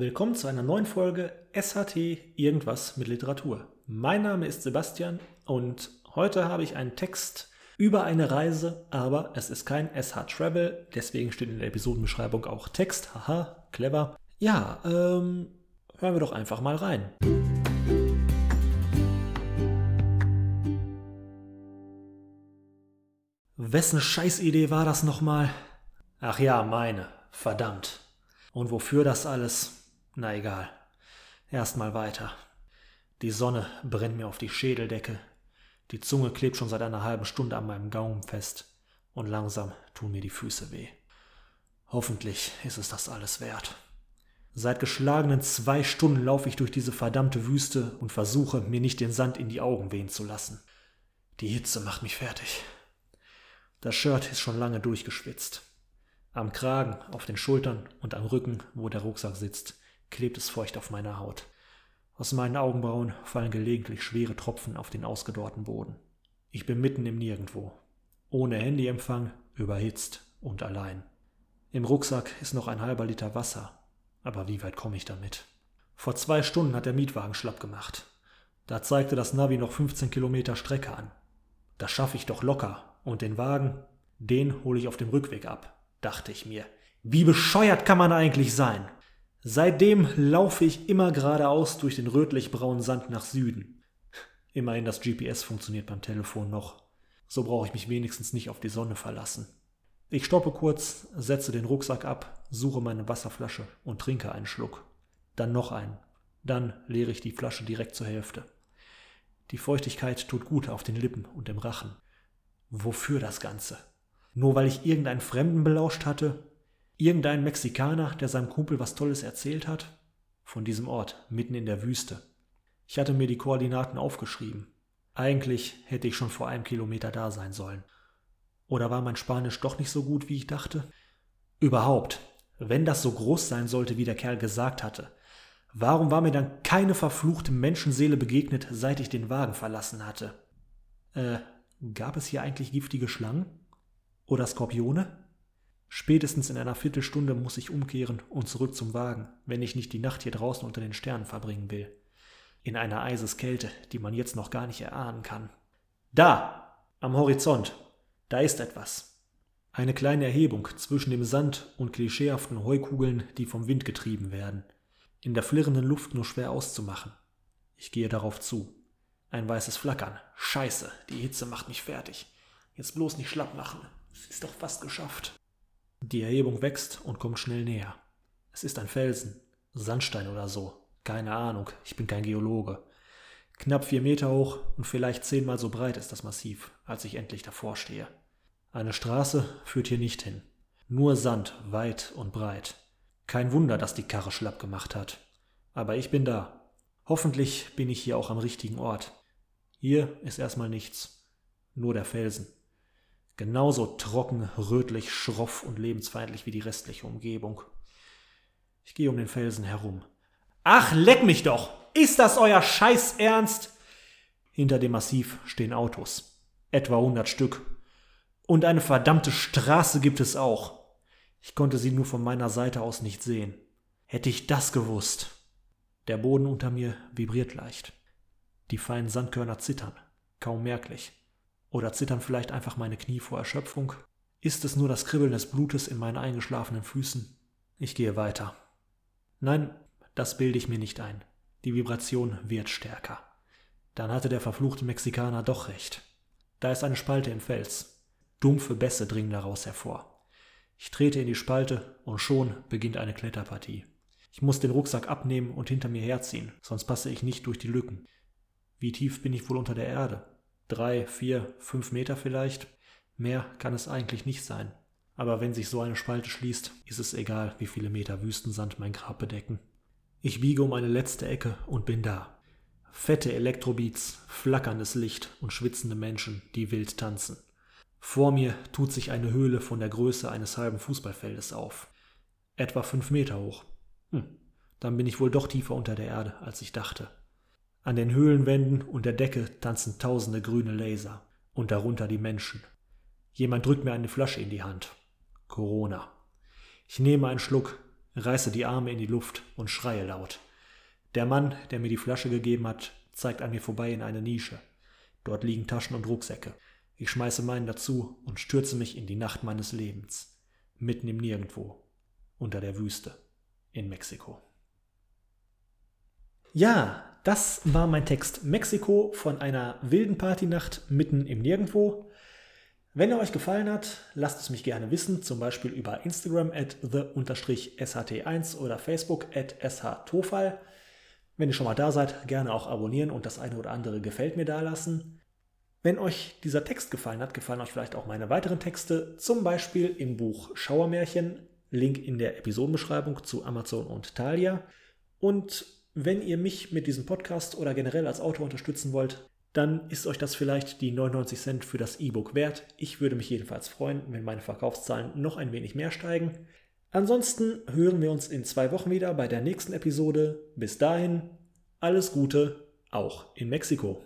Willkommen zu einer neuen Folge SHT Irgendwas mit Literatur. Mein Name ist Sebastian und heute habe ich einen Text über eine Reise, aber es ist kein SH Travel, deswegen steht in der Episodenbeschreibung auch Text. Haha, clever. Ja, ähm, hören wir doch einfach mal rein. Wessen Scheißidee war das nochmal? Ach ja, meine. Verdammt. Und wofür das alles? Na egal. Erstmal weiter. Die Sonne brennt mir auf die Schädeldecke. Die Zunge klebt schon seit einer halben Stunde an meinem Gaumen fest. Und langsam tun mir die Füße weh. Hoffentlich ist es das alles wert. Seit geschlagenen zwei Stunden laufe ich durch diese verdammte Wüste und versuche, mir nicht den Sand in die Augen wehen zu lassen. Die Hitze macht mich fertig. Das Shirt ist schon lange durchgeschwitzt. Am Kragen, auf den Schultern und am Rücken, wo der Rucksack sitzt, klebt es feucht auf meiner Haut. Aus meinen Augenbrauen fallen gelegentlich schwere Tropfen auf den ausgedorrten Boden. Ich bin mitten im Nirgendwo. Ohne Handyempfang, überhitzt und allein. Im Rucksack ist noch ein halber Liter Wasser. Aber wie weit komme ich damit? Vor zwei Stunden hat der Mietwagen schlapp gemacht. Da zeigte das Navi noch 15 Kilometer Strecke an. Das schaffe ich doch locker. Und den Wagen, den hole ich auf dem Rückweg ab dachte ich mir. Wie bescheuert kann man eigentlich sein? Seitdem laufe ich immer geradeaus durch den rötlich-braunen Sand nach Süden. Immerhin das GPS funktioniert beim Telefon noch. So brauche ich mich wenigstens nicht auf die Sonne verlassen. Ich stoppe kurz, setze den Rucksack ab, suche meine Wasserflasche und trinke einen Schluck. Dann noch einen. Dann leere ich die Flasche direkt zur Hälfte. Die Feuchtigkeit tut gut auf den Lippen und im Rachen. Wofür das Ganze? Nur weil ich irgendeinen Fremden belauscht hatte? Irgendeinen Mexikaner, der seinem Kumpel was Tolles erzählt hat? Von diesem Ort, mitten in der Wüste. Ich hatte mir die Koordinaten aufgeschrieben. Eigentlich hätte ich schon vor einem Kilometer da sein sollen. Oder war mein Spanisch doch nicht so gut, wie ich dachte? Überhaupt, wenn das so groß sein sollte, wie der Kerl gesagt hatte, warum war mir dann keine verfluchte Menschenseele begegnet, seit ich den Wagen verlassen hatte? Äh, gab es hier eigentlich giftige Schlangen? Oder Skorpione? Spätestens in einer Viertelstunde muss ich umkehren und zurück zum Wagen, wenn ich nicht die Nacht hier draußen unter den Sternen verbringen will. In einer Eiseskälte, die man jetzt noch gar nicht erahnen kann. Da! Am Horizont! Da ist etwas. Eine kleine Erhebung zwischen dem Sand und klischeehaften Heukugeln, die vom Wind getrieben werden. In der flirrenden Luft nur schwer auszumachen. Ich gehe darauf zu. Ein weißes Flackern. Scheiße, die Hitze macht mich fertig. Jetzt bloß nicht schlapp machen. Es ist doch fast geschafft. Die Erhebung wächst und kommt schnell näher. Es ist ein Felsen, Sandstein oder so. Keine Ahnung, ich bin kein Geologe. Knapp vier Meter hoch und vielleicht zehnmal so breit ist das Massiv, als ich endlich davor stehe. Eine Straße führt hier nicht hin. Nur Sand, weit und breit. Kein Wunder, dass die Karre schlapp gemacht hat. Aber ich bin da. Hoffentlich bin ich hier auch am richtigen Ort. Hier ist erstmal nichts. Nur der Felsen. Genauso trocken, rötlich, schroff und lebensfeindlich wie die restliche Umgebung. Ich gehe um den Felsen herum. Ach, leck mich doch! Ist das euer Scheiß Ernst? Hinter dem Massiv stehen Autos. Etwa hundert Stück. Und eine verdammte Straße gibt es auch. Ich konnte sie nur von meiner Seite aus nicht sehen. Hätte ich das gewusst. Der Boden unter mir vibriert leicht. Die feinen Sandkörner zittern, kaum merklich. Oder zittern vielleicht einfach meine Knie vor Erschöpfung? Ist es nur das Kribbeln des Blutes in meinen eingeschlafenen Füßen? Ich gehe weiter. Nein, das bilde ich mir nicht ein. Die Vibration wird stärker. Dann hatte der verfluchte Mexikaner doch recht. Da ist eine Spalte im Fels. Dumpfe Bässe dringen daraus hervor. Ich trete in die Spalte und schon beginnt eine Kletterpartie. Ich muss den Rucksack abnehmen und hinter mir herziehen, sonst passe ich nicht durch die Lücken. Wie tief bin ich wohl unter der Erde? Drei, vier, fünf Meter vielleicht. Mehr kann es eigentlich nicht sein. Aber wenn sich so eine Spalte schließt, ist es egal, wie viele Meter Wüstensand mein Grab bedecken. Ich biege um eine letzte Ecke und bin da. Fette Elektrobeats, flackerndes Licht und schwitzende Menschen, die wild tanzen. Vor mir tut sich eine Höhle von der Größe eines halben Fußballfeldes auf. Etwa fünf Meter hoch. Hm, dann bin ich wohl doch tiefer unter der Erde, als ich dachte. An den Höhlenwänden und der Decke tanzen tausende grüne Laser und darunter die Menschen. Jemand drückt mir eine Flasche in die Hand. Corona. Ich nehme einen Schluck, reiße die Arme in die Luft und schreie laut. Der Mann, der mir die Flasche gegeben hat, zeigt an mir vorbei in eine Nische. Dort liegen Taschen und Rucksäcke. Ich schmeiße meinen dazu und stürze mich in die Nacht meines Lebens. Mitten im Nirgendwo. Unter der Wüste. In Mexiko. Ja, das war mein Text Mexiko von einer wilden Partynacht mitten im Nirgendwo. Wenn er euch gefallen hat, lasst es mich gerne wissen, zum Beispiel über Instagram at the-sht1 oder Facebook at shtofal. Wenn ihr schon mal da seid, gerne auch abonnieren und das eine oder andere gefällt mir da lassen. Wenn euch dieser Text gefallen hat, gefallen euch vielleicht auch meine weiteren Texte, zum Beispiel im Buch Schauermärchen, Link in der Episodenbeschreibung zu Amazon und Thalia. Und wenn ihr mich mit diesem Podcast oder generell als Autor unterstützen wollt, dann ist euch das vielleicht die 99 Cent für das E-Book wert. Ich würde mich jedenfalls freuen, wenn meine Verkaufszahlen noch ein wenig mehr steigen. Ansonsten hören wir uns in zwei Wochen wieder bei der nächsten Episode. Bis dahin, alles Gute, auch in Mexiko.